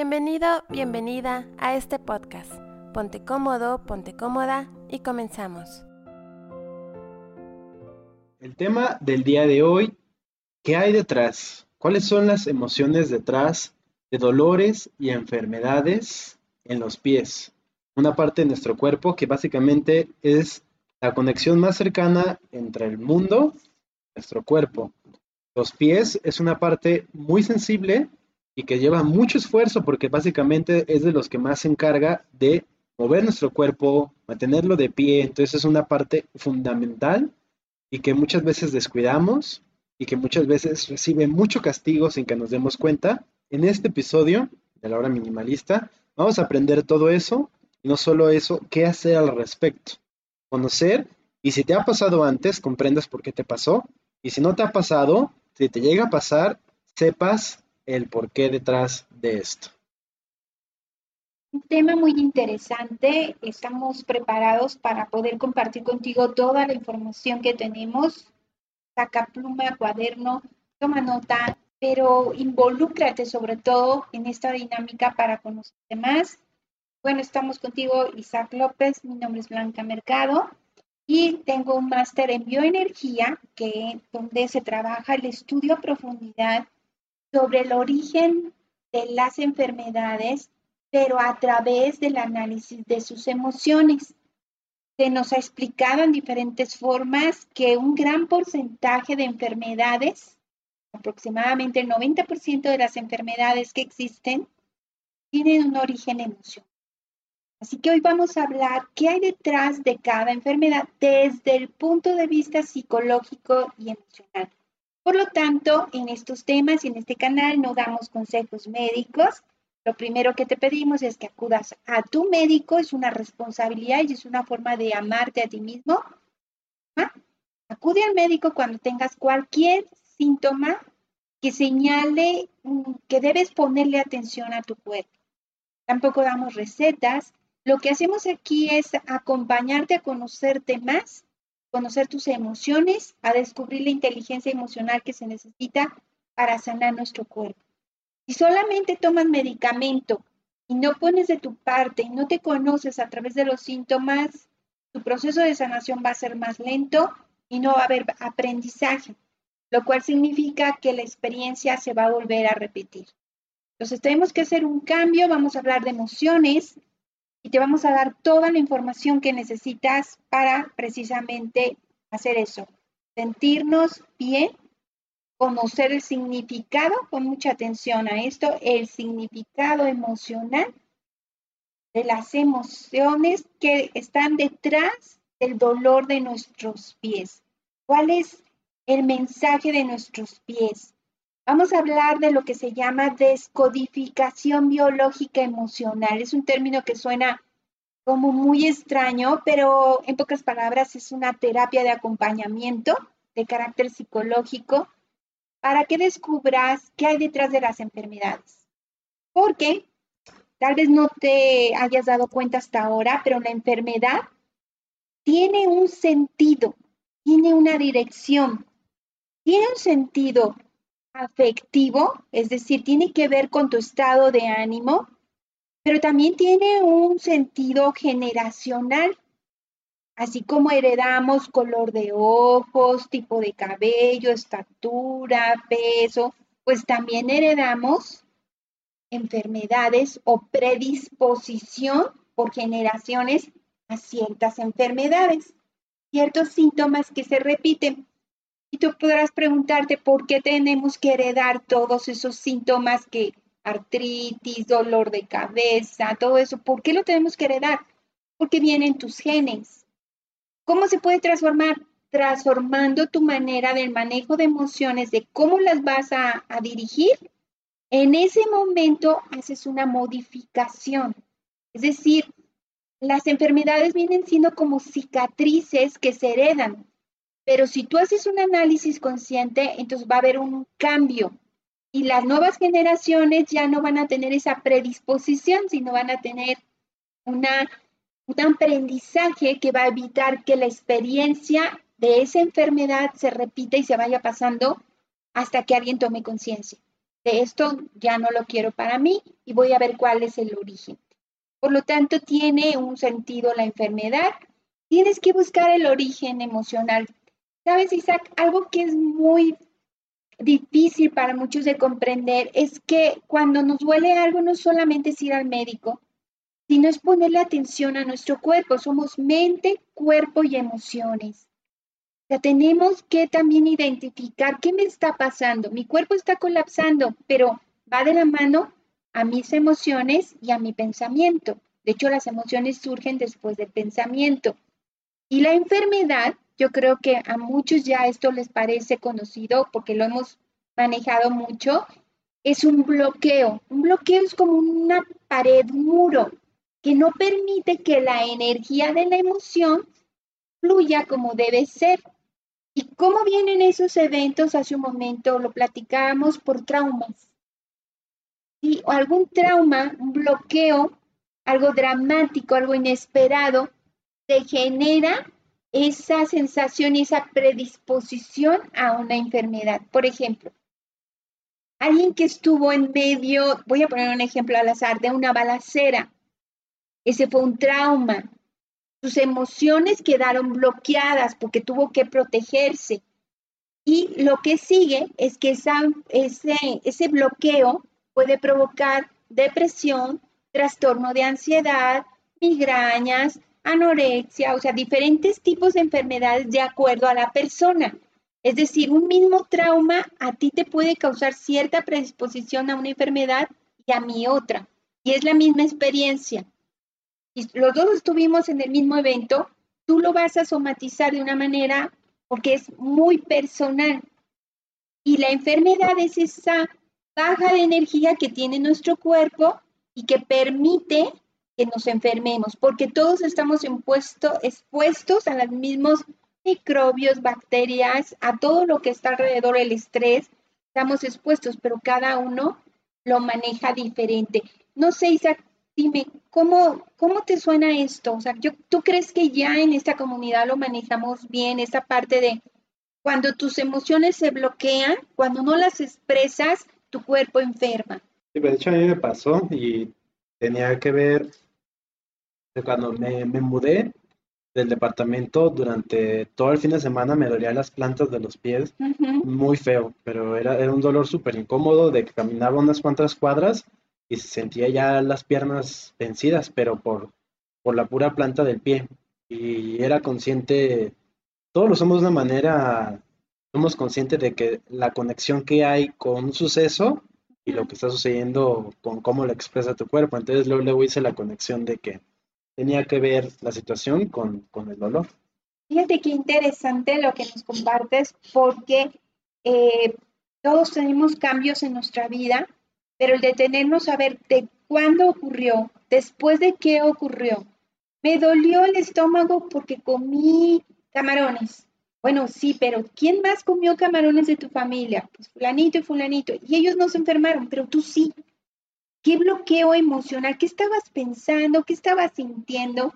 Bienvenido, bienvenida a este podcast. Ponte cómodo, ponte cómoda y comenzamos. El tema del día de hoy, ¿qué hay detrás? ¿Cuáles son las emociones detrás de dolores y enfermedades en los pies? Una parte de nuestro cuerpo que básicamente es la conexión más cercana entre el mundo y nuestro cuerpo. Los pies es una parte muy sensible y que lleva mucho esfuerzo porque básicamente es de los que más se encarga de mover nuestro cuerpo, mantenerlo de pie. Entonces es una parte fundamental y que muchas veces descuidamos y que muchas veces recibe mucho castigo sin que nos demos cuenta. En este episodio de la hora minimalista vamos a aprender todo eso y no solo eso, qué hacer al respecto. Conocer y si te ha pasado antes, comprendas por qué te pasó. Y si no te ha pasado, si te llega a pasar, sepas el porqué detrás de esto. Un tema muy interesante. Estamos preparados para poder compartir contigo toda la información que tenemos. Saca pluma, cuaderno, toma nota, pero involúcrate sobre todo en esta dinámica para conocerte más. Bueno, estamos contigo Isaac López, mi nombre es Blanca Mercado y tengo un máster en bioenergía que donde se trabaja el estudio a profundidad sobre el origen de las enfermedades, pero a través del análisis de sus emociones. Se nos ha explicado en diferentes formas que un gran porcentaje de enfermedades, aproximadamente el 90% de las enfermedades que existen, tienen un origen emocional. Así que hoy vamos a hablar qué hay detrás de cada enfermedad desde el punto de vista psicológico y emocional. Por lo tanto, en estos temas y en este canal no damos consejos médicos. Lo primero que te pedimos es que acudas a tu médico, es una responsabilidad y es una forma de amarte a ti mismo. ¿Ah? Acude al médico cuando tengas cualquier síntoma que señale mm, que debes ponerle atención a tu cuerpo. Tampoco damos recetas. Lo que hacemos aquí es acompañarte a conocerte más conocer tus emociones, a descubrir la inteligencia emocional que se necesita para sanar nuestro cuerpo. Si solamente tomas medicamento y no pones de tu parte y no te conoces a través de los síntomas, tu proceso de sanación va a ser más lento y no va a haber aprendizaje, lo cual significa que la experiencia se va a volver a repetir. Entonces tenemos que hacer un cambio, vamos a hablar de emociones, y te vamos a dar toda la información que necesitas para precisamente hacer eso. Sentirnos bien, conocer el significado, con mucha atención a esto, el significado emocional de las emociones que están detrás del dolor de nuestros pies. ¿Cuál es el mensaje de nuestros pies? Vamos a hablar de lo que se llama descodificación biológica emocional. Es un término que suena como muy extraño, pero en pocas palabras es una terapia de acompañamiento de carácter psicológico para que descubras qué hay detrás de las enfermedades. Porque tal vez no te hayas dado cuenta hasta ahora, pero la enfermedad tiene un sentido, tiene una dirección, tiene un sentido afectivo, es decir, tiene que ver con tu estado de ánimo, pero también tiene un sentido generacional, así como heredamos color de ojos, tipo de cabello, estatura, peso, pues también heredamos enfermedades o predisposición por generaciones a ciertas enfermedades, ciertos síntomas que se repiten. Y tú podrás preguntarte por qué tenemos que heredar todos esos síntomas que artritis, dolor de cabeza, todo eso, ¿por qué lo tenemos que heredar? Porque vienen tus genes. ¿Cómo se puede transformar? Transformando tu manera del manejo de emociones, de cómo las vas a, a dirigir. En ese momento haces una modificación. Es decir, las enfermedades vienen siendo como cicatrices que se heredan, pero si tú haces un análisis consciente, entonces va a haber un cambio. Y las nuevas generaciones ya no van a tener esa predisposición, sino van a tener una, un aprendizaje que va a evitar que la experiencia de esa enfermedad se repita y se vaya pasando hasta que alguien tome conciencia. de esto ya no lo quiero para mí y voy a ver cuál es el origen. Por lo tanto, tiene un sentido la enfermedad. Tienes que buscar el origen emocional. ¿Sabes, Isaac? Algo que es muy difícil para muchos de comprender es que cuando nos duele algo no solamente es ir al médico, sino es ponerle atención a nuestro cuerpo. Somos mente, cuerpo y emociones. Ya tenemos que también identificar qué me está pasando. Mi cuerpo está colapsando, pero va de la mano a mis emociones y a mi pensamiento. De hecho, las emociones surgen después del pensamiento. Y la enfermedad yo creo que a muchos ya esto les parece conocido porque lo hemos manejado mucho. Es un bloqueo. Un bloqueo es como una pared, un muro, que no permite que la energía de la emoción fluya como debe ser. ¿Y cómo vienen esos eventos? Hace un momento lo platicábamos por traumas. Y algún trauma, un bloqueo, algo dramático, algo inesperado, te genera esa sensación y esa predisposición a una enfermedad. Por ejemplo, alguien que estuvo en medio, voy a poner un ejemplo al azar, de una balacera. Ese fue un trauma. Sus emociones quedaron bloqueadas porque tuvo que protegerse. Y lo que sigue es que ese, ese bloqueo puede provocar depresión, trastorno de ansiedad, migrañas, anorexia, o sea, diferentes tipos de enfermedades de acuerdo a la persona. Es decir, un mismo trauma a ti te puede causar cierta predisposición a una enfermedad y a mí otra. Y es la misma experiencia. Y los dos estuvimos en el mismo evento, tú lo vas a somatizar de una manera porque es muy personal. Y la enfermedad es esa baja de energía que tiene nuestro cuerpo y que permite que nos enfermemos, porque todos estamos expuestos a los mismos microbios, bacterias, a todo lo que está alrededor del estrés, estamos expuestos, pero cada uno lo maneja diferente. No sé, Isaac, dime, ¿cómo, cómo te suena esto? O sea, yo, ¿tú crees que ya en esta comunidad lo manejamos bien, esa parte de cuando tus emociones se bloquean, cuando no las expresas, tu cuerpo enferma? Sí, de hecho a mí me pasó y tenía que ver cuando me, mudé del departamento, durante todo el fin de semana me dolían las plantas de los pies, muy feo, pero era, era un dolor súper incómodo de que caminaba unas cuantas cuadras y sentía ya las piernas vencidas, pero por, por la pura planta del pie. Y era consciente, todos lo somos de una manera, somos conscientes de que la conexión que hay con un suceso y lo que está sucediendo con cómo lo expresa tu cuerpo. Entonces luego, luego hice la conexión de que tenía que ver la situación con, el dolor. Fíjate qué interesante lo que nos compartes, porque eh, todos tenemos cambios en nuestra vida, pero el detenernos a ver de cuándo ocurrió, después de qué ocurrió. Me dolió el estómago porque comí camarones. Bueno, sí, pero ¿quién más comió camarones de tu familia? Pues fulanito y fulanito. Y ellos no se enfermaron, pero tú sí. ¿Qué bloqueo emocional? ¿Qué estabas pensando? ¿Qué estabas sintiendo?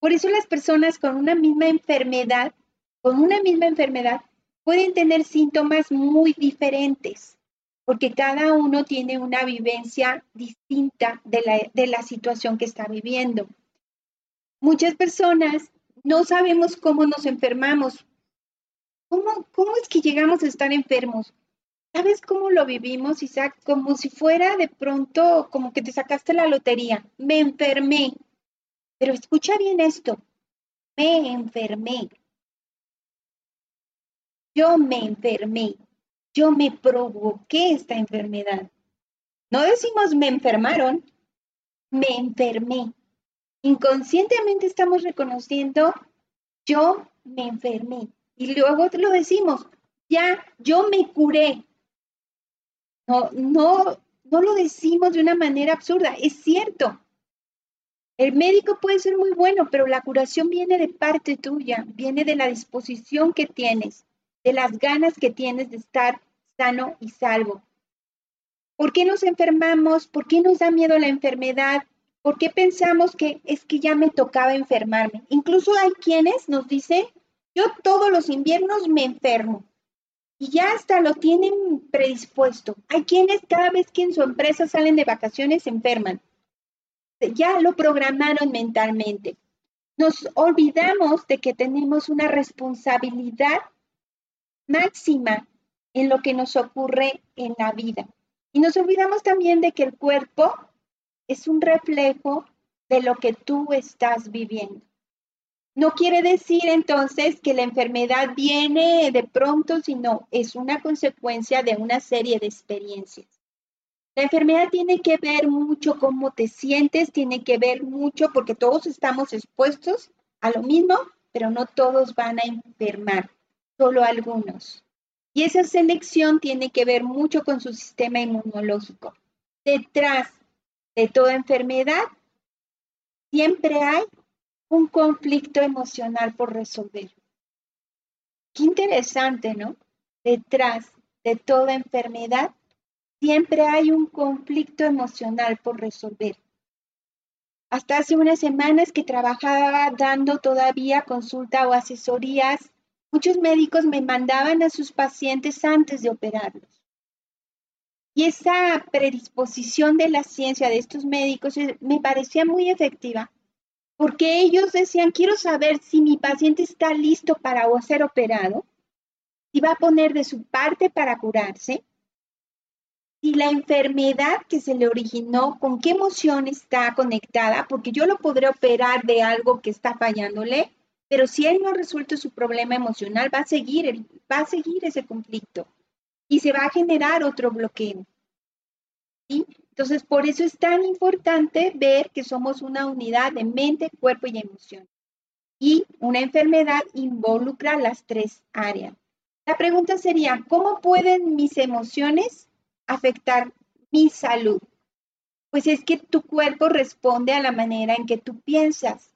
Por eso las personas con una misma enfermedad, con una misma enfermedad, pueden tener síntomas muy diferentes, porque cada uno tiene una vivencia distinta de la, de la situación que está viviendo. Muchas personas no sabemos cómo nos enfermamos. ¿Cómo, ¿Cómo es que llegamos a estar enfermos? ¿Sabes cómo lo vivimos, Isaac? Como si fuera de pronto, como que te sacaste la lotería. Me enfermé. Pero escucha bien esto. Me enfermé. Yo me enfermé. Yo me provoqué esta enfermedad. No decimos me enfermaron. Me enfermé. Inconscientemente estamos reconociendo yo me enfermé. Y luego lo decimos, ya yo me curé. No, no, no lo decimos de una manera absurda, es cierto. El médico puede ser muy bueno, pero la curación viene de parte tuya, viene de la disposición que tienes, de las ganas que tienes de estar sano y salvo. ¿Por qué nos enfermamos? ¿Por qué nos da miedo la enfermedad? ¿Por qué pensamos que es que ya me tocaba enfermarme? Incluso hay quienes nos dicen, yo todos los inviernos me enfermo. Y ya hasta lo tienen predispuesto. Hay quienes cada vez que en su empresa salen de vacaciones se enferman. Ya lo programaron mentalmente. Nos olvidamos de que tenemos una responsabilidad máxima en lo que nos ocurre en la vida. Y nos olvidamos también de que el cuerpo es un reflejo de lo que tú estás viviendo. No quiere decir entonces que la enfermedad viene de pronto, sino es una consecuencia de una serie de experiencias. La enfermedad tiene que ver mucho cómo te sientes, tiene que ver mucho porque todos estamos expuestos a lo mismo, pero no todos van a enfermar, solo algunos. Y esa selección tiene que ver mucho con su sistema inmunológico. Detrás de toda enfermedad siempre hay un conflicto emocional por resolver. Qué interesante, ¿no? Detrás de toda enfermedad siempre hay un conflicto emocional por resolver. Hasta hace unas semanas que trabajaba dando todavía consulta o asesorías, muchos médicos me mandaban a sus pacientes antes de operarlos. Y esa predisposición de la ciencia de estos médicos me parecía muy efectiva, porque ellos decían, quiero saber si mi paciente está listo para ser operado, si va a poner de su parte para curarse, si la enfermedad que se le originó, con qué emoción está conectada, porque yo lo podré operar de algo que está fallándole, pero si él no resuelto su problema emocional, va a seguir, va a seguir ese conflicto y se va a generar otro bloqueo. Entonces, por eso es tan importante ver que somos una unidad de mente, cuerpo y emoción. Y una enfermedad involucra las tres áreas. La pregunta sería, ¿cómo pueden mis emociones afectar mi salud? Pues es que tu cuerpo responde a la manera en que tú piensas.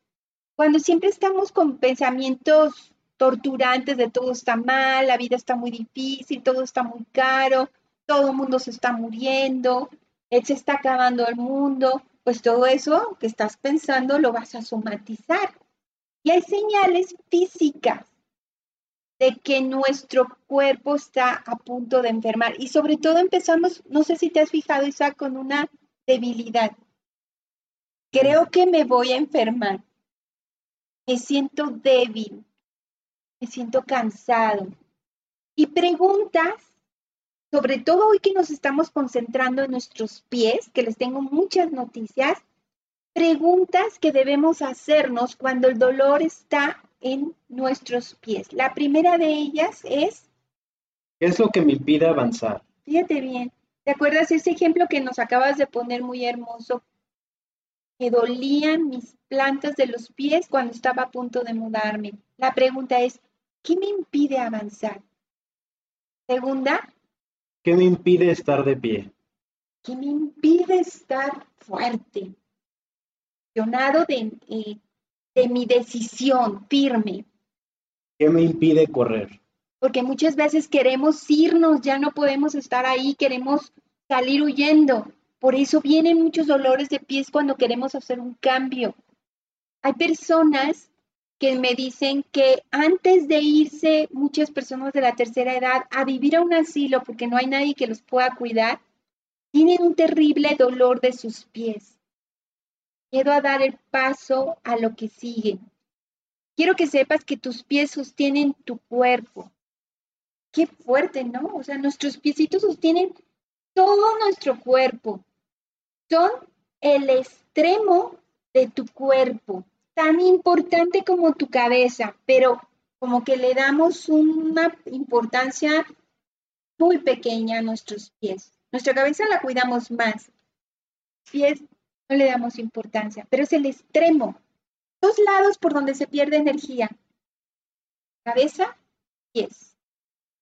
Cuando siempre estamos con pensamientos torturantes de todo está mal, la vida está muy difícil, todo está muy caro, todo el mundo se está muriendo, se está acabando el mundo, pues todo eso que estás pensando lo vas a somatizar. Y hay señales físicas de que nuestro cuerpo está a punto de enfermar. Y sobre todo empezamos, no sé si te has fijado, Isaac, con una debilidad. Creo que me voy a enfermar. Me siento débil me siento cansado. Y preguntas, sobre todo hoy que nos estamos concentrando en nuestros pies, que les tengo muchas noticias, preguntas que debemos hacernos cuando el dolor está en nuestros pies. La primera de ellas es... ¿Qué es lo que me impide avanzar? Fíjate bien. ¿Te acuerdas ese ejemplo que nos acabas de poner muy hermoso? Que dolían mis plantas de los pies cuando estaba a punto de mudarme. La pregunta es, ¿Qué me impide avanzar? Segunda. ¿Qué me impide estar de pie? ¿Qué me impide estar fuerte? De, eh, de mi decisión firme. ¿Qué me impide correr? Porque muchas veces queremos irnos, ya no podemos estar ahí, queremos salir huyendo. Por eso vienen muchos dolores de pies cuando queremos hacer un cambio. Hay personas que me dicen que antes de irse muchas personas de la tercera edad a vivir a un asilo porque no hay nadie que los pueda cuidar, tienen un terrible dolor de sus pies. Miedo a dar el paso a lo que sigue. Quiero que sepas que tus pies sostienen tu cuerpo. Qué fuerte, ¿no? O sea, nuestros piecitos sostienen todo nuestro cuerpo. Son el extremo de tu cuerpo tan importante como tu cabeza, pero como que le damos una importancia muy pequeña a nuestros pies. Nuestra cabeza la cuidamos más. Pies no le damos importancia, pero es el extremo. Dos lados por donde se pierde energía. Cabeza, pies.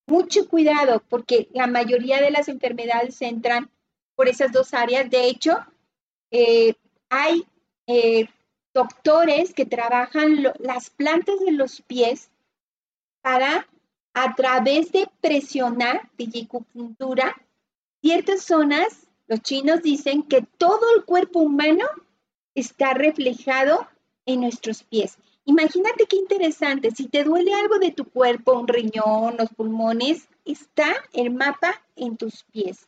Mucho cuidado porque la mayoría de las enfermedades entran por esas dos áreas. De hecho, eh, hay eh, doctores que trabajan las plantas de los pies para, a través de presionar, digicupuntura, ciertas zonas, los chinos dicen que todo el cuerpo humano está reflejado en nuestros pies. Imagínate qué interesante, si te duele algo de tu cuerpo, un riñón, los pulmones, está el mapa en tus pies.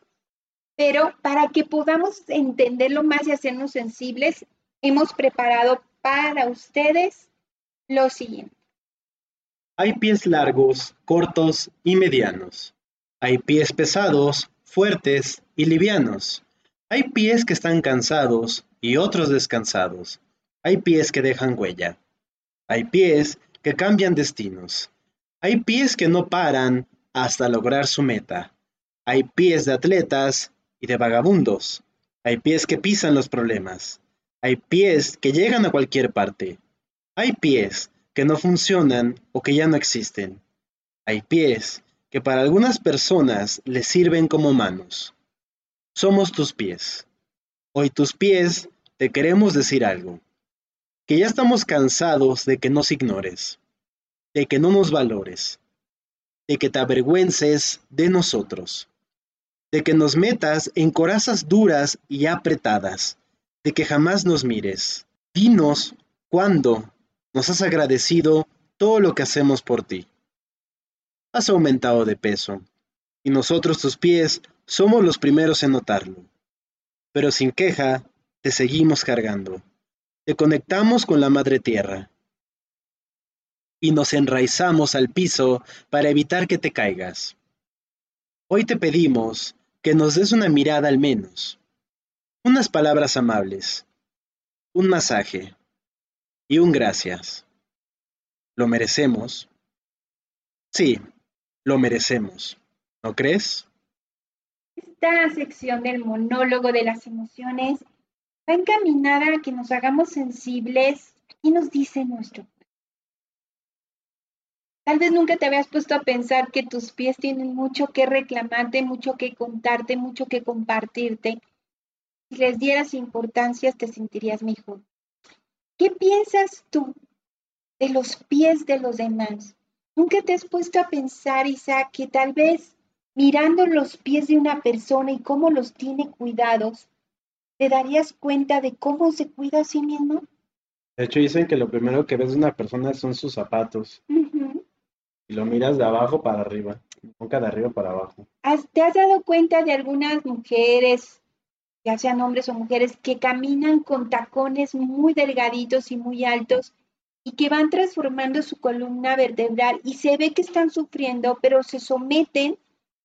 Pero para que podamos entenderlo más y hacernos sensibles, hemos preparado para ustedes lo siguiente. Hay pies largos, cortos y medianos. Hay pies pesados, fuertes y livianos. Hay pies que están cansados y otros descansados. Hay pies que dejan huella. Hay pies que cambian destinos. Hay pies que no paran hasta lograr su meta. Hay pies de atletas y de vagabundos. Hay pies que pisan los problemas. Hay pies que llegan a cualquier parte. Hay pies que no funcionan o que ya no existen. Hay pies que para algunas personas les sirven como manos. Somos tus pies. Hoy tus pies te queremos decir algo. Que ya estamos cansados de que nos ignores, de que no nos valores, de que te avergüences de nosotros de que nos metas en corazas duras y apretadas, de que jamás nos mires. Dinos cuándo nos has agradecido todo lo que hacemos por ti. Has aumentado de peso, y nosotros tus pies somos los primeros en notarlo. Pero sin queja, te seguimos cargando. Te conectamos con la Madre Tierra. Y nos enraizamos al piso para evitar que te caigas. Hoy te pedimos que nos des una mirada al menos, unas palabras amables, un masaje y un gracias. ¿Lo merecemos? Sí, lo merecemos. ¿No crees? Esta sección del monólogo de las emociones va encaminada a que nos hagamos sensibles y nos dice nuestro Tal vez nunca te habías puesto a pensar que tus pies tienen mucho que reclamarte, mucho que contarte, mucho que compartirte. Si les dieras importancia, te sentirías mejor. ¿Qué piensas tú de los pies de los demás? ¿Nunca te has puesto a pensar, Isaac, que tal vez mirando los pies de una persona y cómo los tiene cuidados, te darías cuenta de cómo se cuida a sí mismo? De hecho, dicen que lo primero que ves de una persona son sus zapatos y lo miras de abajo para arriba, nunca de arriba para abajo. ¿Te has dado cuenta de algunas mujeres, ya sean hombres o mujeres, que caminan con tacones muy delgaditos y muy altos y que van transformando su columna vertebral y se ve que están sufriendo, pero se someten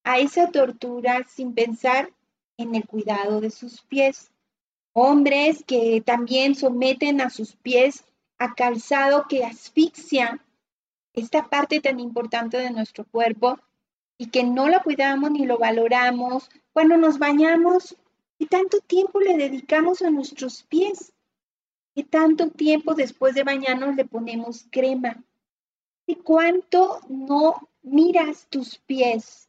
a esa tortura sin pensar en el cuidado de sus pies? Hombres que también someten a sus pies a calzado que asfixia esta parte tan importante de nuestro cuerpo y que no la cuidamos ni lo valoramos. Cuando nos bañamos, ¿qué tanto tiempo le dedicamos a nuestros pies? ¿Qué tanto tiempo después de bañarnos le ponemos crema? ¿Y cuánto no miras tus pies?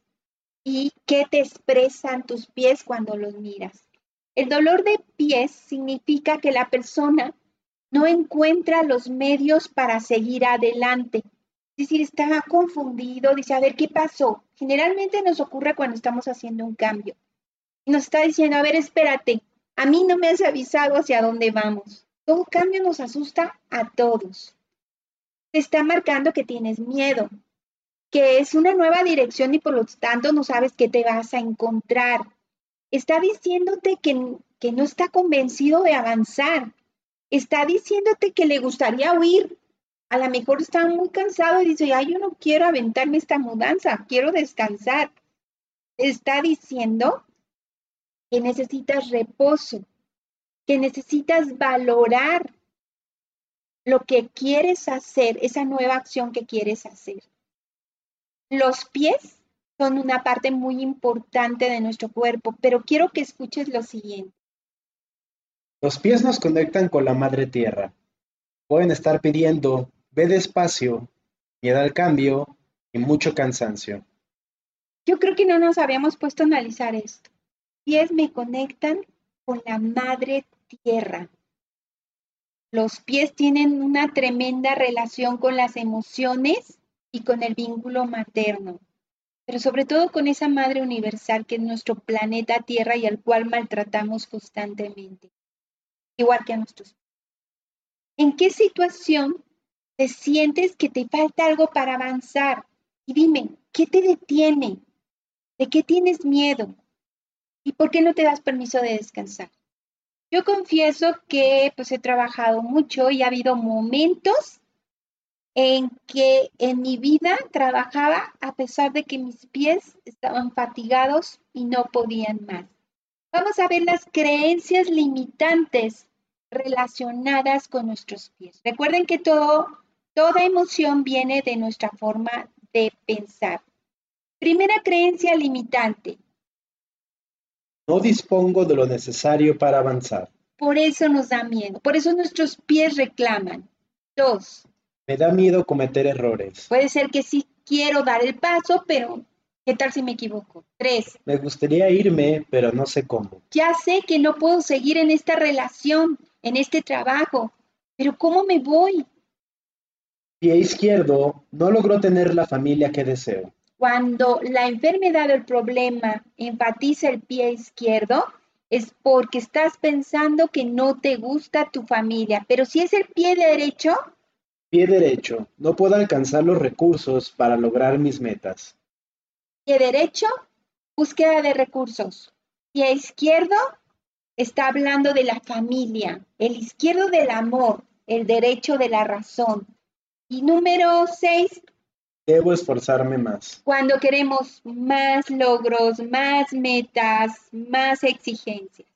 ¿Y qué te expresan tus pies cuando los miras? El dolor de pies significa que la persona no encuentra los medios para seguir adelante decir, está confundido, dice, a ver, ¿qué pasó? Generalmente nos ocurre cuando estamos haciendo un cambio. Nos está diciendo, a ver, espérate, a mí no me has avisado hacia dónde vamos. Todo cambio nos asusta a todos. Te está marcando que tienes miedo, que es una nueva dirección y por lo tanto no sabes qué te vas a encontrar. Está diciéndote que, que no está convencido de avanzar. Está diciéndote que le gustaría huir, a lo mejor está muy cansado y dice, ay, yo no quiero aventarme esta mudanza, quiero descansar. Está diciendo que necesitas reposo, que necesitas valorar lo que quieres hacer, esa nueva acción que quieres hacer. Los pies son una parte muy importante de nuestro cuerpo, pero quiero que escuches lo siguiente. Los pies nos conectan con la madre tierra. Pueden estar pidiendo Ve despacio, miedo al cambio y mucho cansancio. Yo creo que no nos habíamos puesto a analizar esto. Pies me conectan con la madre tierra. Los pies tienen una tremenda relación con las emociones y con el vínculo materno, pero sobre todo con esa madre universal que es nuestro planeta Tierra y al cual maltratamos constantemente, igual que a nuestros. ¿En qué situación te sientes que te falta algo para avanzar y dime, ¿qué te detiene? ¿De qué tienes miedo? ¿Y por qué no te das permiso de descansar? Yo confieso que pues he trabajado mucho y ha habido momentos en que en mi vida trabajaba a pesar de que mis pies estaban fatigados y no podían más. Vamos a ver las creencias limitantes relacionadas con nuestros pies. Recuerden que todo, toda emoción viene de nuestra forma de pensar. Primera creencia limitante. No dispongo de lo necesario para avanzar. Por eso nos da miedo, por eso nuestros pies reclaman. Dos. Me da miedo cometer errores. Puede ser que sí quiero dar el paso, pero ¿qué tal si me equivoco? Tres. Me gustaría irme, pero no sé cómo. Ya sé que no puedo seguir en esta relación, en este trabajo, pero ¿cómo me voy? Pie izquierdo, no logró tener la familia que deseo. Cuando la enfermedad o el problema enfatiza el pie izquierdo, es porque estás pensando que no te gusta tu familia. Pero si es el pie derecho, Pie derecho, no puedo alcanzar los recursos para lograr mis metas. pie derecho, búsqueda de recursos. Pie izquierdo está hablando de la familia, el izquierdo del amor, el derecho de la razón. Y número seis, Debo esforzarme más. cuando queremos más logros, más metas, más exigencias.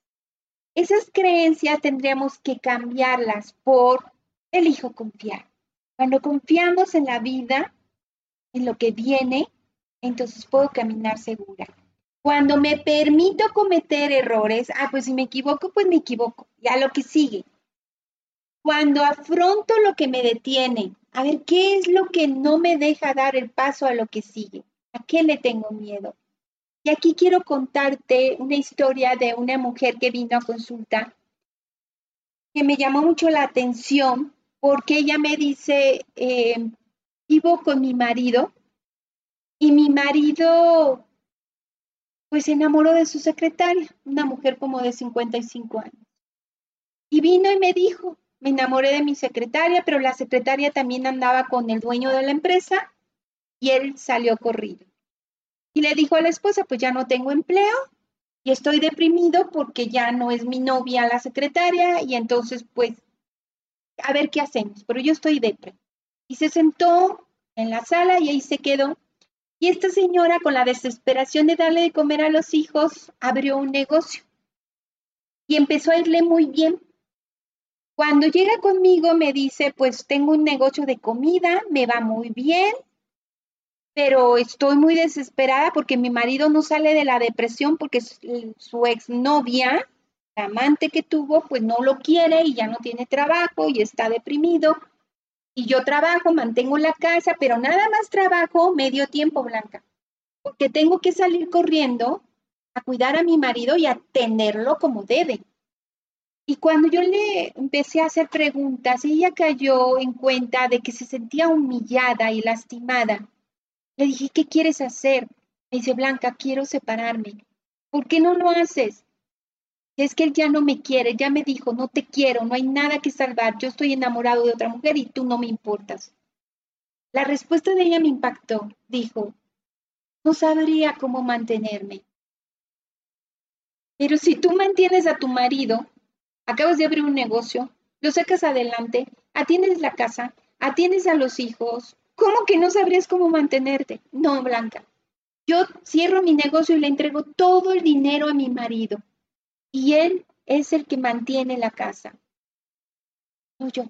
Esas creencias tendríamos que cambiarlas por elijo confiar. Cuando confiamos en la vida, en lo que viene, entonces puedo caminar segura. Cuando me permito cometer errores, ah, pues si me equivoco, pues me equivoco. Ya lo que sigue. Cuando afronto lo que me detiene, a ver, ¿qué es lo que no me deja dar el paso a lo que sigue? ¿A qué le tengo miedo? Y aquí quiero contarte una historia de una mujer que vino a consulta que me llamó mucho la atención porque ella me dice, eh, vivo con mi marido y mi marido pues se enamoró de su secretaria, una mujer como de 55 años. Y vino y me dijo, me enamoré de mi secretaria, pero la secretaria también andaba con el dueño de la empresa y él salió corrido. Y le dijo a la esposa, pues ya no tengo empleo y estoy deprimido porque ya no es mi novia la secretaria y entonces pues a ver qué hacemos, pero yo estoy depre. Y se sentó en la sala y ahí se quedó. Y esta señora, con la desesperación de darle de comer a los hijos, abrió un negocio y empezó a irle muy bien. Cuando llega conmigo me dice, pues tengo un negocio de comida, me va muy bien, pero estoy muy desesperada porque mi marido no sale de la depresión porque su, exnovia la amante que tuvo, pues no lo quiere y ya no tiene trabajo y está deprimido. Y yo trabajo, mantengo la casa, pero nada más trabajo medio tiempo, Blanca, porque tengo que salir corriendo a cuidar a mi marido y a tenerlo como debe. Y cuando yo le empecé a hacer preguntas, ella cayó en cuenta de que se sentía humillada y lastimada. Le dije, ¿qué quieres hacer? Me dice, Blanca, quiero separarme. ¿Por qué no lo haces? Es que él ya no me quiere, ya me dijo, no te quiero, no hay nada que salvar, yo estoy enamorado de otra mujer y tú no me importas. La respuesta de ella me impactó. Dijo, no sabría cómo mantenerme. Pero si tú mantienes a tu marido, acabas de abrir un negocio, lo sacas adelante, atiendes la casa, atiendes a los hijos, ¿cómo que no sabrías cómo mantenerte? No, Blanca. Yo cierro mi negocio y le entrego todo el dinero a mi marido y él es el que mantiene la casa, no yo.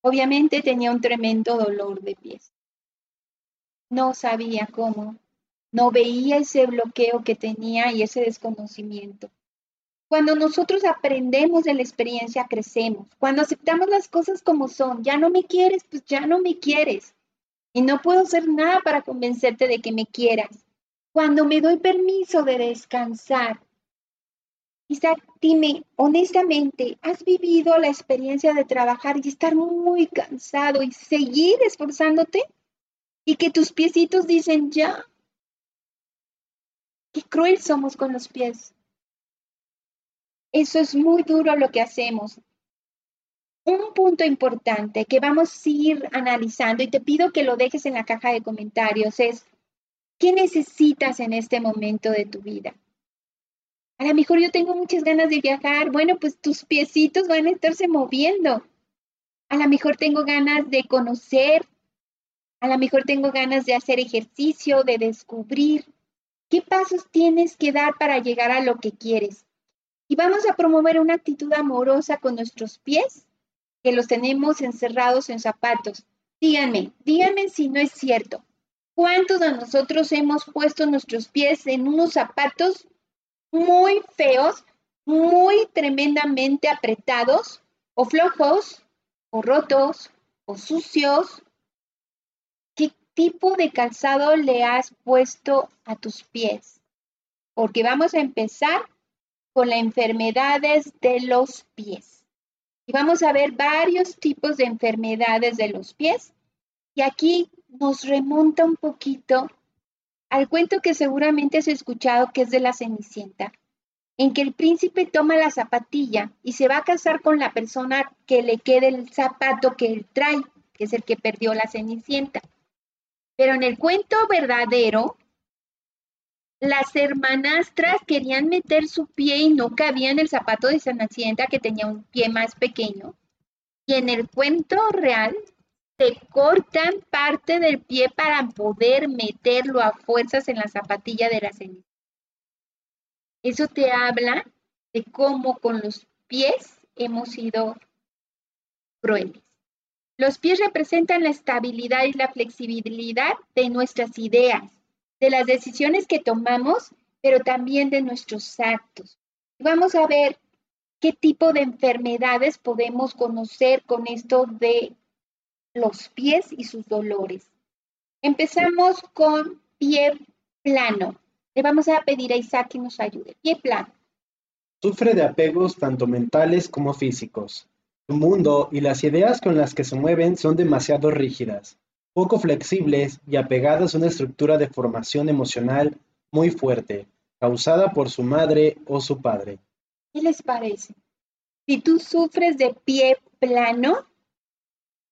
Obviamente tenía un tremendo dolor de pies. No sabía cómo, no veía ese bloqueo que tenía y ese desconocimiento. Cuando nosotros aprendemos de la experiencia, crecemos. Cuando aceptamos las cosas como son, ya no me quieres, pues ya no me quieres. Y no puedo hacer nada para convencerte de que me quieras cuando me doy permiso de descansar. Isaac, dime, honestamente, ¿has vivido la experiencia de trabajar y estar muy cansado y seguir esforzándote? Y que tus piecitos dicen ya. Qué cruel somos con los pies. Eso es muy duro lo que hacemos. Un punto importante que vamos a ir analizando y te pido que lo dejes en la caja de comentarios es ¿Qué necesitas en este momento de tu vida? A lo mejor yo tengo muchas ganas de viajar. Bueno, pues tus piecitos van a estarse moviendo. A lo mejor tengo ganas de conocer. A lo mejor tengo ganas de hacer ejercicio, de descubrir. ¿Qué pasos tienes que dar para llegar a lo que quieres? Y vamos a promover una actitud amorosa con nuestros pies, que los tenemos encerrados en zapatos. Díganme, díganme si no es cierto. ¿Cuántos de nosotros hemos puesto nuestros pies en unos zapatos muy feos, muy tremendamente apretados o flojos o rotos o sucios. ¿Qué tipo de calzado le has puesto a tus pies? Porque vamos a empezar con las enfermedades de los pies. Y vamos a ver varios tipos de enfermedades de los pies. Y aquí nos remonta un poquito al cuento que seguramente has escuchado que es de la Cenicienta, en que el príncipe toma la zapatilla y se va a casar con la persona que le quede el zapato que él trae, que es el que perdió la Cenicienta. Pero en el cuento verdadero, las hermanastras querían meter su pie y no cabía en el zapato de Cenicienta que tenía un pie más pequeño. Y en el cuento real, te cortan parte del pie para poder meterlo a fuerzas en la zapatilla de la ceniza. Eso te habla de cómo con los pies hemos sido crueles. Los pies representan la estabilidad y la flexibilidad de nuestras ideas, de las decisiones que tomamos, pero también de nuestros actos. Vamos a ver qué tipo de enfermedades podemos conocer con esto de los pies y sus dolores. Empezamos con pie plano. Le vamos a pedir a Isaac que nos ayude. Pie plano. Sufre de apegos tanto mentales como físicos. Su mundo y las ideas con las que se mueven son demasiado rígidas, poco flexibles y apegadas a una estructura de formación emocional muy fuerte, causada por su madre o su padre. ¿Qué les parece? Si tú sufres de pie plano,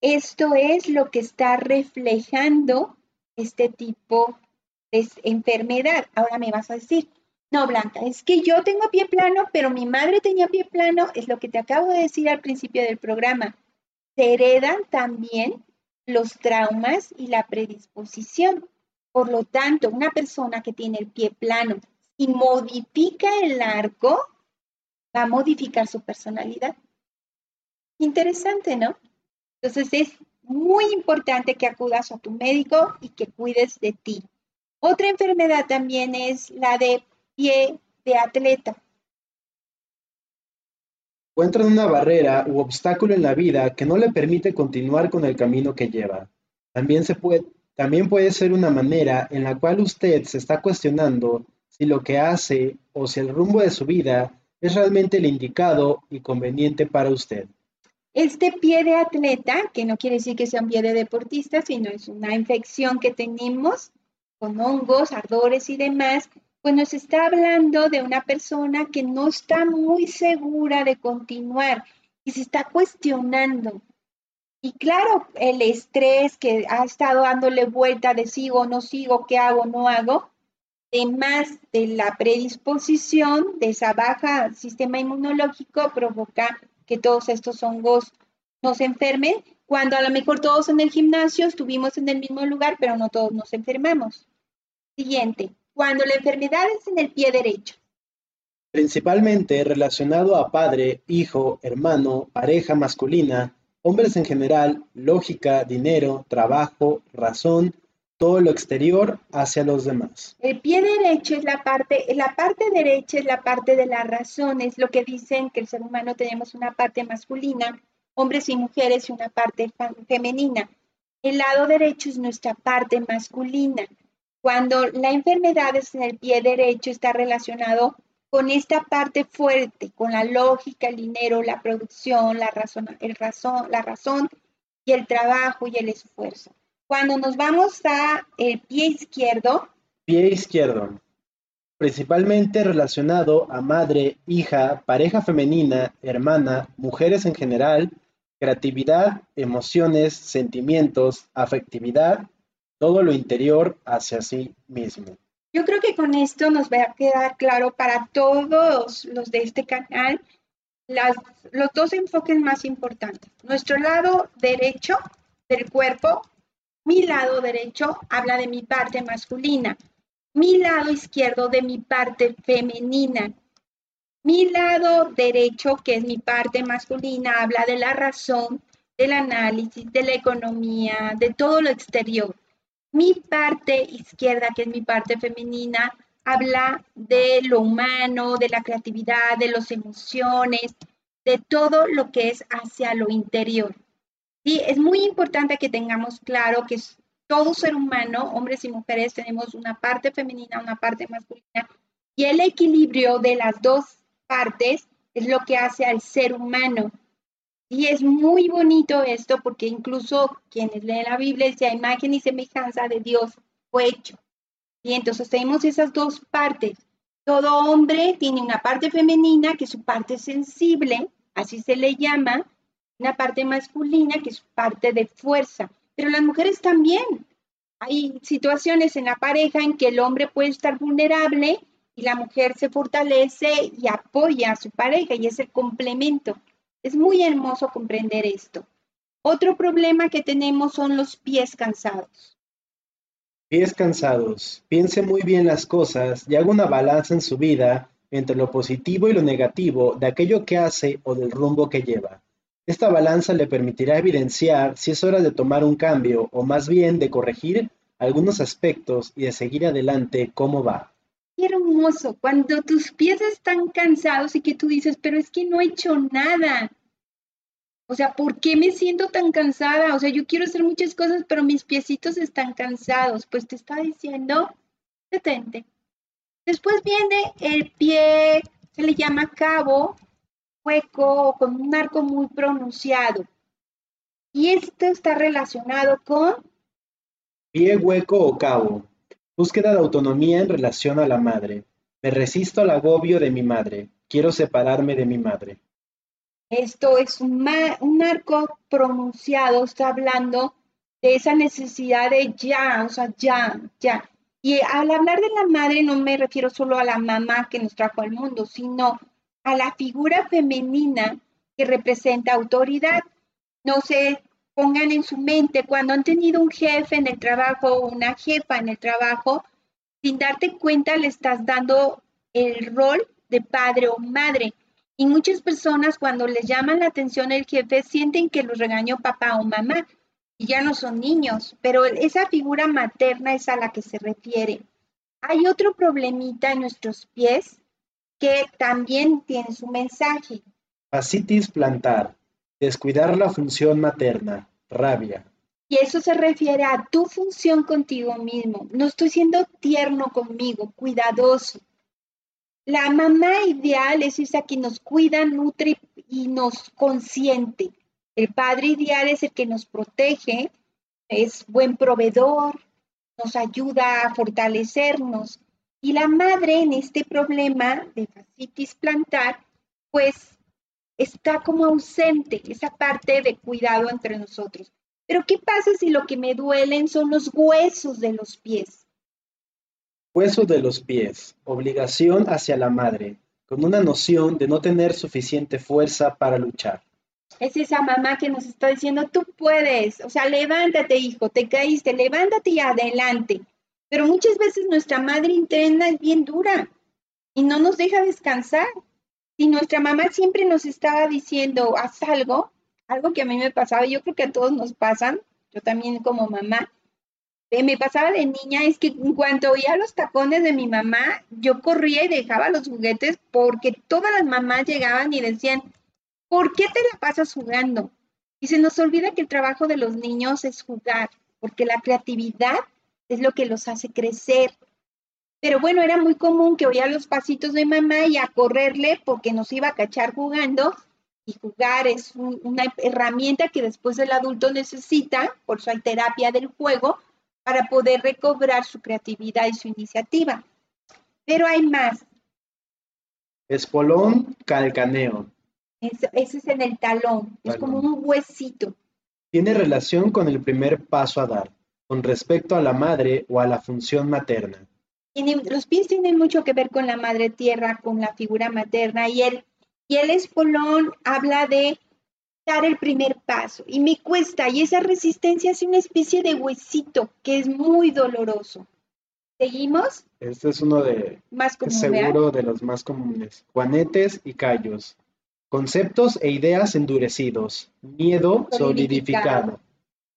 esto es lo que está reflejando este tipo de enfermedad. Ahora me vas a decir, no, Blanca, es que yo tengo pie plano, pero mi madre tenía pie plano, es lo que te acabo de decir al principio del programa. Se heredan también los traumas y la predisposición. Por lo tanto, una persona que tiene el pie plano y modifica el arco, va a modificar su personalidad. Interesante, ¿no? Entonces es muy importante que acudas a tu médico y que cuides de ti. Otra enfermedad también es la de pie de atleta. Encuentran una barrera u obstáculo en la vida que no le permite continuar con el camino que lleva. También, se puede, también puede ser una manera en la cual usted se está cuestionando si lo que hace o si el rumbo de su vida es realmente el indicado y conveniente para usted. Este pie de atleta, que no quiere decir que sea un pie de deportista, sino es una infección que tenemos con hongos, ardores y demás, pues nos está hablando de una persona que no está muy segura de continuar y se está cuestionando. Y claro, el estrés que ha estado dándole vuelta de sigo no sigo, qué hago, no hago, además de la predisposición de esa baja sistema inmunológico, provoca que todos estos hongos nos enfermen, cuando a lo mejor todos en el gimnasio estuvimos en el mismo lugar, pero no todos nos enfermamos. Siguiente, cuando la enfermedad es en el pie derecho. Principalmente relacionado a padre, hijo, hermano, pareja masculina, hombres en general, lógica, dinero, trabajo, razón, todo lo exterior hacia los demás. El pie derecho es la parte, la parte derecha es la parte de la razón, es lo que dicen que el ser humano tenemos una parte masculina, hombres y mujeres y una parte femenina. El lado derecho es nuestra parte masculina. Cuando la enfermedad es en el pie derecho está relacionado con esta parte fuerte, con la lógica, el dinero, la producción, la razón, el razón, la razón y el trabajo y el esfuerzo. Cuando nos vamos a el pie izquierdo. Pie izquierdo. Principalmente relacionado a madre, hija, pareja femenina, hermana, mujeres en general, creatividad, emociones, sentimientos, afectividad todo lo interior hacia sí mismo. Yo creo que con esto nos va a quedar claro para todos los de este canal los dos enfoques más importantes. Nuestro lado derecho del cuerpo, mi lado derecho habla de mi parte masculina, mi lado izquierdo de mi parte femenina. Mi lado derecho, que es mi parte masculina, habla de la razón, del análisis, de la economía, de todo lo exterior. Mi parte izquierda, que es mi parte femenina, habla de lo humano, de la creatividad, de las emociones, de todo lo que es hacia lo interior. Sí, es muy importante que tengamos claro que todo ser humano, hombres y mujeres, tenemos una parte femenina, una parte masculina, y el equilibrio de las dos partes es lo que hace al ser humano. Y es muy bonito esto porque incluso quienes leen la Biblia dice, imagen y semejanza de Dios fue hecho. Y entonces tenemos esas dos partes. Todo hombre tiene una parte femenina que es su parte sensible, así se le llama, una parte masculina que es su parte de fuerza. Pero las mujeres también. Hay situaciones en la pareja en que el hombre puede estar vulnerable y la mujer se fortalece y apoya a su pareja y es el complemento. Es muy hermoso comprender esto. Otro problema que tenemos son los pies cansados. Pies cansados. Piense muy bien las cosas y haga una balanza en su vida entre lo positivo y lo negativo de aquello que hace o del rumbo que lleva. Esta balanza le permitirá evidenciar si es hora de tomar un cambio o más bien de corregir algunos aspectos y de seguir adelante cómo va. Qué hermoso, cuando tus pies están cansados y que tú dices, pero es que no he hecho nada. O sea, ¿por qué me siento tan cansada? O sea, yo quiero hacer muchas cosas, pero mis piecitos están cansados. Pues te está diciendo, detente. Después viene el pie, se le llama cabo, hueco con un arco muy pronunciado. Y esto está relacionado con... Pie hueco o cabo. Búsqueda de autonomía en relación a la madre. Me resisto al agobio de mi madre. Quiero separarme de mi madre. Esto es un, arco pronunciado, está hablando de esa necesidad de ya, o sea, ya, ya. Y al hablar de la madre no me refiero solo a la mamá que nos trajo al mundo, sino a la figura femenina que representa autoridad. No se pongan en su mente cuando han tenido un jefe en el trabajo o una jefa en el trabajo, sin darte cuenta le estás dando el rol de padre o madre. Y muchas personas cuando les llaman la atención el jefe sienten que los regañó papá o mamá y ya no son niños, pero esa figura materna es a la que se refiere. Hay otro problemita en nuestros pies que también tiene su mensaje. Fascitis plantar, descuidar la función materna, rabia. Y eso se refiere a tu función contigo mismo. No estoy siendo tierno conmigo, cuidadoso. La mamá ideal es esa que nos cuida, nutre y nos consiente. El padre ideal es el que nos protege, es buen proveedor, nos ayuda a fortalecernos. Y la madre en este problema de fascitis plantar, pues está como ausente esa parte de cuidado entre nosotros. Pero ¿qué pasa si lo que me duelen son los huesos de los pies? Hueso de los pies, obligación hacia la madre, con una noción de no tener suficiente fuerza para luchar. Es esa mamá que nos está diciendo, tú puedes, o sea, levántate hijo, te caíste, levántate y adelante. Pero muchas veces nuestra madre interna es bien dura y no nos deja descansar. Si nuestra mamá siempre nos estaba diciendo, haz algo, algo que a mí me pasaba, yo creo que a todos nos pasan, yo también como mamá, me pasaba de niña es que en cuanto oía los tacones de mi mamá, yo corría y dejaba los juguetes porque todas las mamás llegaban y decían, ¿por qué te la pasas jugando? Y se nos olvida que el trabajo de los niños es jugar, porque la creatividad es lo que los hace crecer. Pero bueno, era muy común que oía los pasitos de mamá y a correrle porque nos iba a cachar jugando. Y jugar es una herramienta que después el adulto necesita, por eso hay terapia del juego, para poder recobrar su creatividad y su iniciativa. Pero hay más. Espolón calcaneo. ese es en el talón, es como un huesito. Tiene relación con el primer paso a dar. con respecto a la madre o a la función materna. los pies tienen mucho que ver con la madre tierra, con la figura materna, y el, y el espolón habla de dar el primer paso, y me cuesta, y esa resistencia es una especie de huesito que es muy doloroso. ¿Seguimos? Este es uno de, más seguro de los más comunes. Juanetes y callos. Conceptos e ideas endurecidos. Miedo solidificado.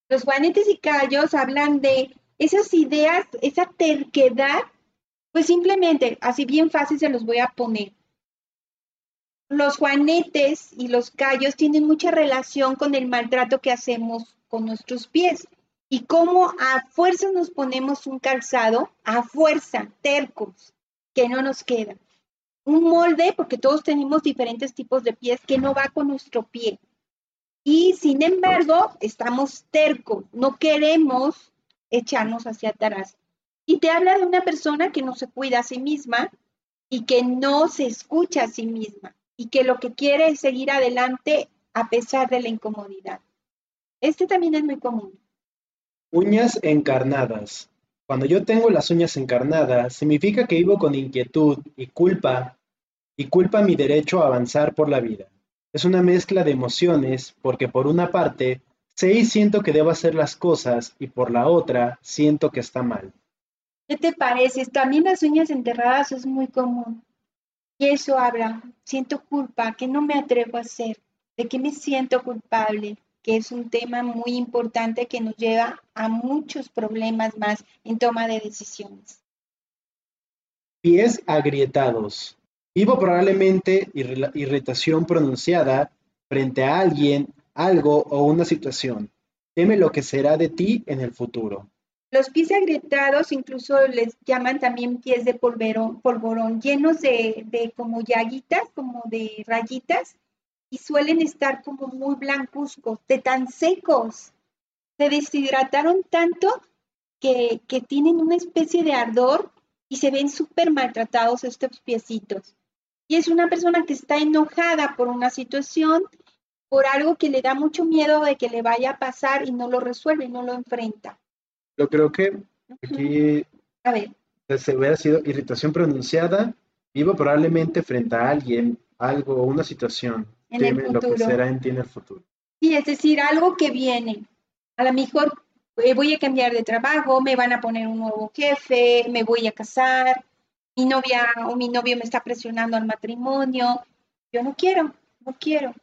Los juanetes y callos hablan de esas ideas, esa terquedad, pues simplemente, así bien fácil se los voy a poner. Los juanetes y los callos tienen mucha relación con el maltrato que hacemos con nuestros pies y cómo a fuerza nos ponemos un calzado, a fuerza, tercos, que no nos queda. Un molde, porque todos tenemos diferentes tipos de pies, que no va con nuestro pie. Y sin embargo, estamos tercos, no queremos echarnos hacia atrás. Y te habla de una persona que no se cuida a sí misma y que no se escucha a sí misma y que lo que quiere es seguir adelante a pesar de la incomodidad. Este también es muy común. Uñas encarnadas. Cuando yo tengo las uñas encarnadas, significa que vivo con inquietud y culpa y culpa mi derecho a avanzar por la vida. Es una mezcla de emociones porque por una parte sé y siento que debo hacer las cosas y por la otra siento que está mal. ¿Qué te parece? También las uñas enterradas es muy común. Y eso habla, siento culpa, que no me atrevo a hacer, de que me siento culpable, que es un tema muy importante que nos lleva a muchos problemas más en toma de decisiones. Pies agrietados. Vivo probablemente irritación pronunciada frente a alguien, algo o una situación. Teme lo que será de ti en el futuro. Los pies agrietados incluso les llaman también pies de polvorón, llenos de, de como llaguitas, como de rayitas, y suelen estar como muy blancuzcos, de tan secos. Se deshidrataron tanto que, que tienen una especie de ardor y se ven súper maltratados estos piecitos y es una persona que está enojada por una situación, por algo que le da mucho miedo de que le vaya a pasar y no lo resuelve, no lo enfrenta. Yo creo que aquí a ver. se hubiera sido irritación pronunciada, vivo probablemente frente a alguien, algo, una situación. En el futuro. lo que será en ti en el futuro. Sí, es decir, algo que viene. A lo mejor eh, voy a cambiar de trabajo, me van a poner un nuevo jefe, me voy a casar, mi novia o mi novio me está presionando al matrimonio. Yo no quiero, no quiero.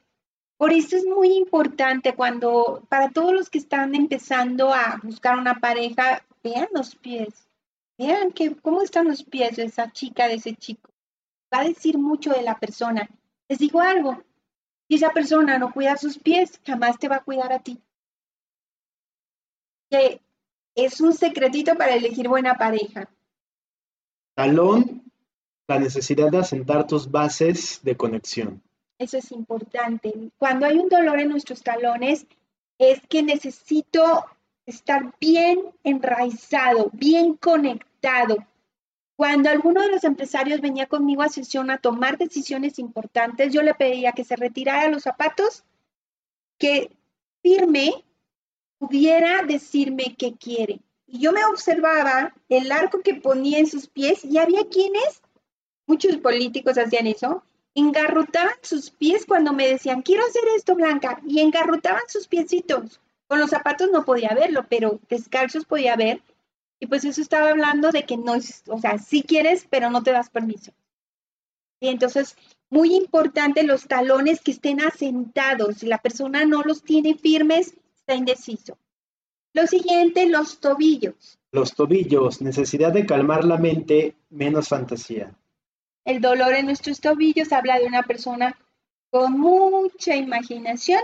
Por eso es muy importante cuando, para todos los que están empezando a buscar una pareja, vean los pies. Vean que, cómo están los pies de esa chica, de ese chico. Va a decir mucho de la persona. Les digo algo, si esa persona no cuida sus pies, jamás te va a cuidar a ti. Es un secretito para elegir buena pareja. Talón, la necesidad de asentar tus bases de conexión. Eso es importante. Cuando hay un dolor en nuestros talones, es que necesito estar bien enraizado, bien conectado. Cuando alguno de los empresarios venía conmigo a sesión a tomar decisiones importantes, yo le pedía que se retirara los zapatos, que firme pudiera decirme qué quiere. Y yo me observaba el arco que ponía en sus pies y había quienes, muchos políticos hacían eso, engarrotaban sus pies cuando me decían, quiero hacer esto, Blanca, y engarrotaban sus piecitos. Con los zapatos no podía verlo, pero descalzos podía ver. Y pues eso estaba hablando de que no es, o sea, sí quieres, pero no te das permiso. Y entonces, muy importante los talones que estén asentados. Si la persona no los tiene firmes, está indeciso. Lo siguiente, los tobillos. Los tobillos, necesidad de calmar la mente, menos fantasía. El dolor en nuestros tobillos habla de una persona con mucha imaginación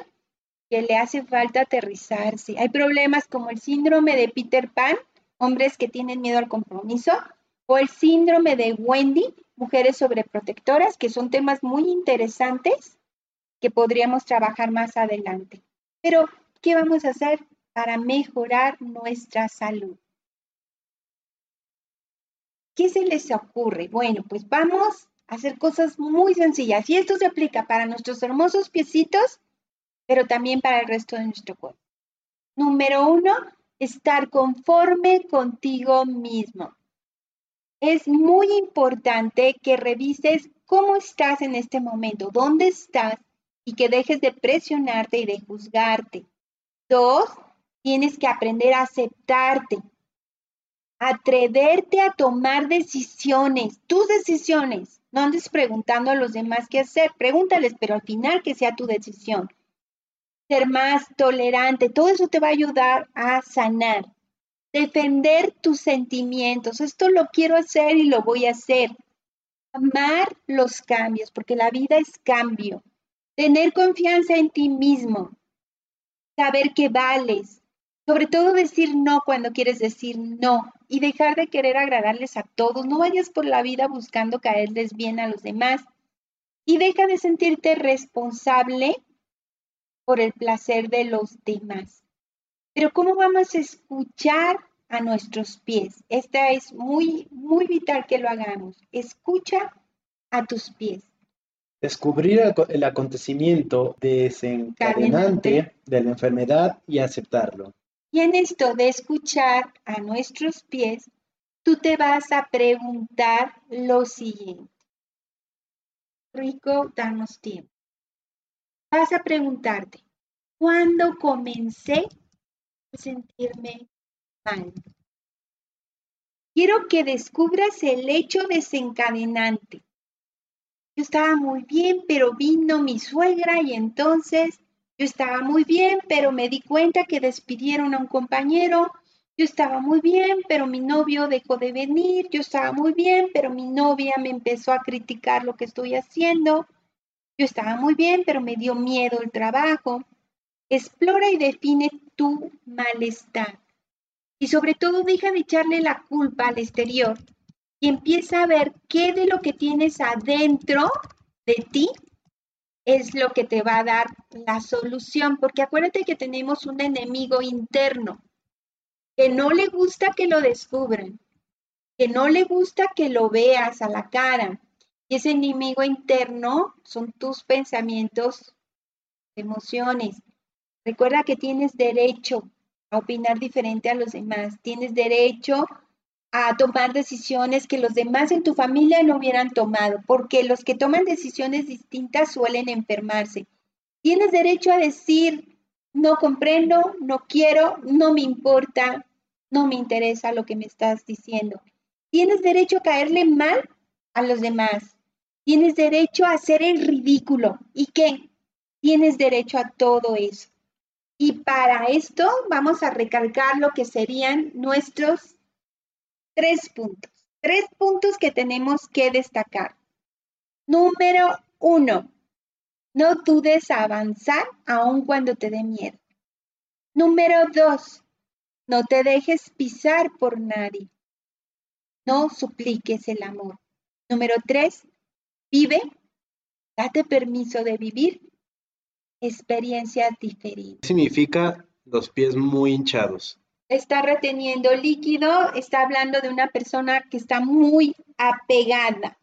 que le hace falta aterrizarse. Hay problemas como el síndrome de Peter Pan, hombres que tienen miedo al compromiso, o el síndrome de Wendy, mujeres sobreprotectoras, que son temas muy interesantes que podríamos trabajar más adelante. Pero, ¿qué vamos a hacer? para mejorar nuestra salud. ¿Qué se les ocurre? Bueno, pues vamos a hacer cosas muy sencillas y esto se aplica para nuestros hermosos piecitos, pero también para el resto de nuestro cuerpo. Número uno, estar conforme contigo mismo. Es muy importante que revises cómo estás en este momento, dónde estás y que dejes de presionarte y de juzgarte. Dos, tienes que aprender a aceptarte, atreverte a tomar decisiones, tus decisiones. No andes preguntando a los demás qué hacer, pregúntales, pero al final que sea tu decisión. Ser más tolerante, todo eso te va a ayudar a sanar. Defender tus sentimientos, esto lo quiero hacer y lo voy a hacer. Amar los cambios, porque la vida es cambio. Tener confianza en ti mismo. Saber que vales. Sobre todo decir no cuando quieres decir no y dejar de querer agradarles a todos. No vayas por la vida buscando caerles bien a los demás. Y deja de sentirte responsable por el placer de los demás. Pero ¿cómo vamos a escuchar a nuestros pies? Esta es muy, muy vital que lo hagamos. Escucha a tus pies. Descubrir el acontecimiento desencadenante de la enfermedad y aceptarlo. Y en esto de escuchar a nuestros pies, tú te vas a preguntar lo siguiente. Rico, danos tiempo. Vas a preguntarte, ¿cuándo comencé a sentirme mal? Quiero que descubras el hecho desencadenante. Yo estaba muy bien, pero vino mi suegra y entonces yo estaba muy bien, pero me di cuenta que despidieron a un compañero. Yo estaba muy bien, pero mi novio dejó de venir. Yo estaba muy bien, pero mi novia me empezó a criticar lo que estoy haciendo. Yo estaba muy bien, pero me dio miedo el trabajo. Explora y define tu malestar. Y sobre todo deja de echarle la culpa al exterior y empieza a ver qué de lo que tienes adentro de ti es lo que te va a dar la solución, porque acuérdate que tenemos un enemigo interno que no le gusta que lo descubran, que no le gusta que lo veas a la cara. Y ese enemigo interno son tus pensamientos, emociones. Recuerda que tienes derecho a opinar diferente a los demás, tienes derecho a tomar decisiones que los demás en tu familia no hubieran tomado, porque los que toman decisiones distintas suelen enfermarse. Tienes derecho a decir, no comprendo, no quiero, no me importa, no me interesa lo que me estás diciendo. Tienes derecho a caerle mal a los demás. Tienes derecho a hacer el ridículo. ¿Y qué? Tienes derecho a todo eso. Y para esto vamos a recalcar lo que serían nuestros tres puntos. Tres puntos que tenemos que destacar. Número uno, no dudes a avanzar aun cuando te dé miedo. Número dos, no te dejes pisar por nadie. No supliques el amor. Número tres, vive, date permiso de vivir experiencias diferentes. Significa los pies muy hinchados está reteniendo líquido, está hablando de una persona que está muy apegada.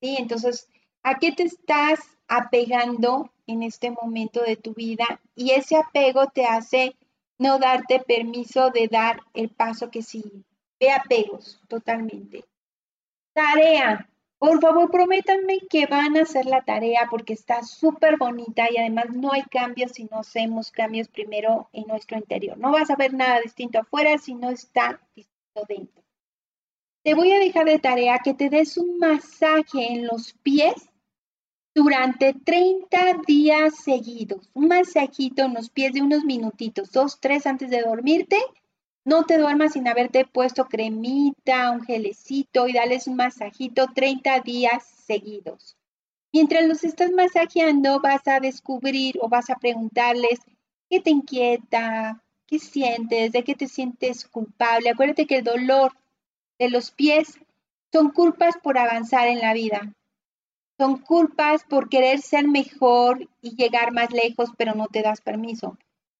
¿sí? Entonces, ¿a qué te estás apegando en este momento de tu vida? Y ese apego te hace no darte permiso de dar el paso que sigue. Ve apegos totalmente. Tarea. Por favor, prométanme que van a hacer la tarea porque está súper bonita y además no hay cambios si no hacemos cambios primero en nuestro interior. No vas a ver nada distinto afuera si no está distinto dentro. Te voy a dejar de tarea que te des un masaje en los pies durante 30 días seguidos. Un masajito en los pies de unos minutitos, dos, tres antes de dormirte no te duermas sin haberte puesto cremita, un gelecito y dales un masajito 30 días seguidos. Mientras los estás masajeando, vas a descubrir o vas a preguntarles qué te inquieta, qué sientes, de qué te sientes culpable. Acuérdate que el dolor de los pies son culpas por avanzar en la vida. Son culpas por querer ser mejor y llegar más lejos, pero no te das permiso.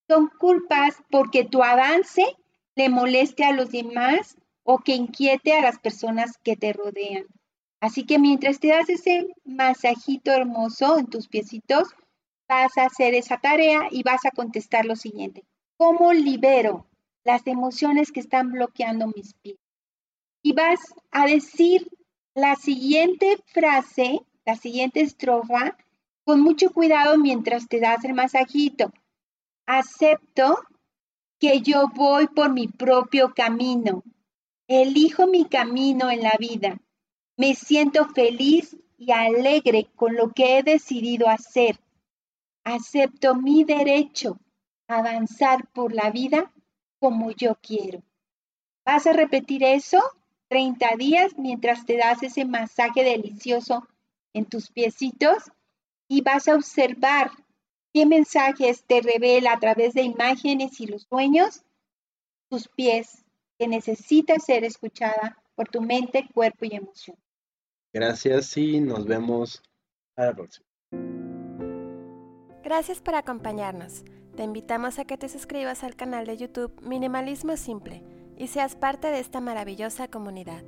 Son culpas porque tu avance le moleste a los demás o que inquiete a las personas que te rodean. Así que mientras te das ese masajito hermoso en tus piecitos, vas a hacer esa tarea y vas a contestar lo siguiente. ¿Cómo libero las emociones que están bloqueando mis pies. Y vas a decir la siguiente frase, la siguiente estrofa, con mucho cuidado mientras te das el masajito. Acepto que yo voy por mi propio camino. Elijo mi camino en la vida. Me siento feliz y alegre con lo que he decidido hacer. Acepto mi derecho a avanzar por la vida como yo quiero. Vas a repetir eso 30 días mientras te das ese masaje delicioso en tus piecitos y vas a observar qué mensajes te revela a través de imágenes y los sueños tus pies que necesitas ser escuchada por tu mente, cuerpo y emoción. Gracias y nos vemos a la próxima. Gracias por acompañarnos. Te invitamos a que te suscribas al canal de YouTube Minimalismo Simple y seas parte de esta maravillosa comunidad.